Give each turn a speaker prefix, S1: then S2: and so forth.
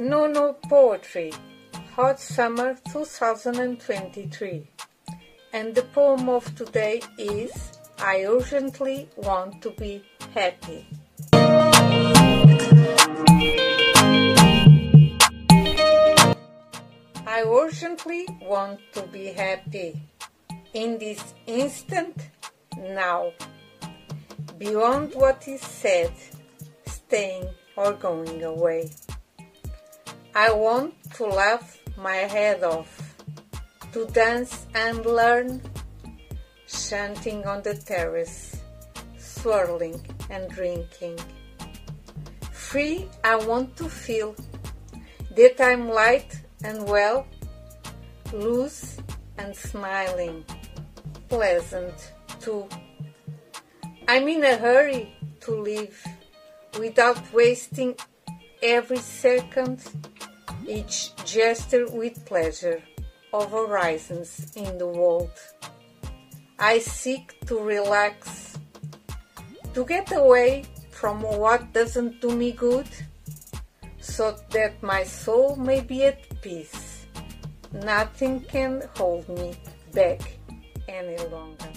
S1: Nonô Poetry, Hot Summer 2023. And the poem of today is I Urgently Want to Be Happy. I urgently want to be happy in this instant now, beyond what is said, staying or going away. I want to laugh my head off, to dance and learn, chanting on the terrace, swirling and drinking. Free, I want to feel that I'm light and well, loose and smiling, pleasant too. I'm in a hurry to live without wasting every second, each gesture with pleasure of horizons in the world. I seek to relax, to get away from what doesn't do me good, so that my soul may be at peace. Nothing can hold me back any longer.